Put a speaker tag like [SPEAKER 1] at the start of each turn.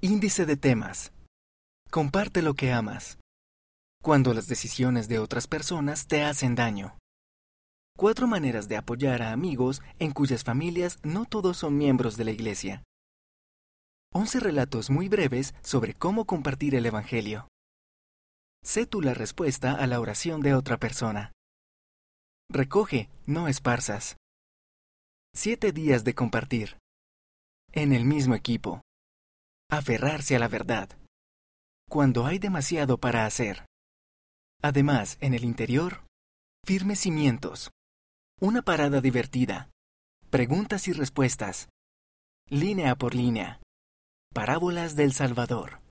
[SPEAKER 1] Índice de temas. Comparte lo que amas. Cuando las decisiones de otras personas te hacen daño. Cuatro maneras de apoyar a amigos en cuyas familias no todos son miembros de la Iglesia. Once relatos muy breves sobre cómo compartir el Evangelio. Sé tú la respuesta a la oración de otra persona. Recoge, no esparzas. Siete días de compartir. En el mismo equipo. Aferrarse a la verdad. Cuando hay demasiado para hacer. Además, en el interior, firmes cimientos. Una parada divertida. Preguntas y respuestas. Línea por línea. Parábolas del Salvador.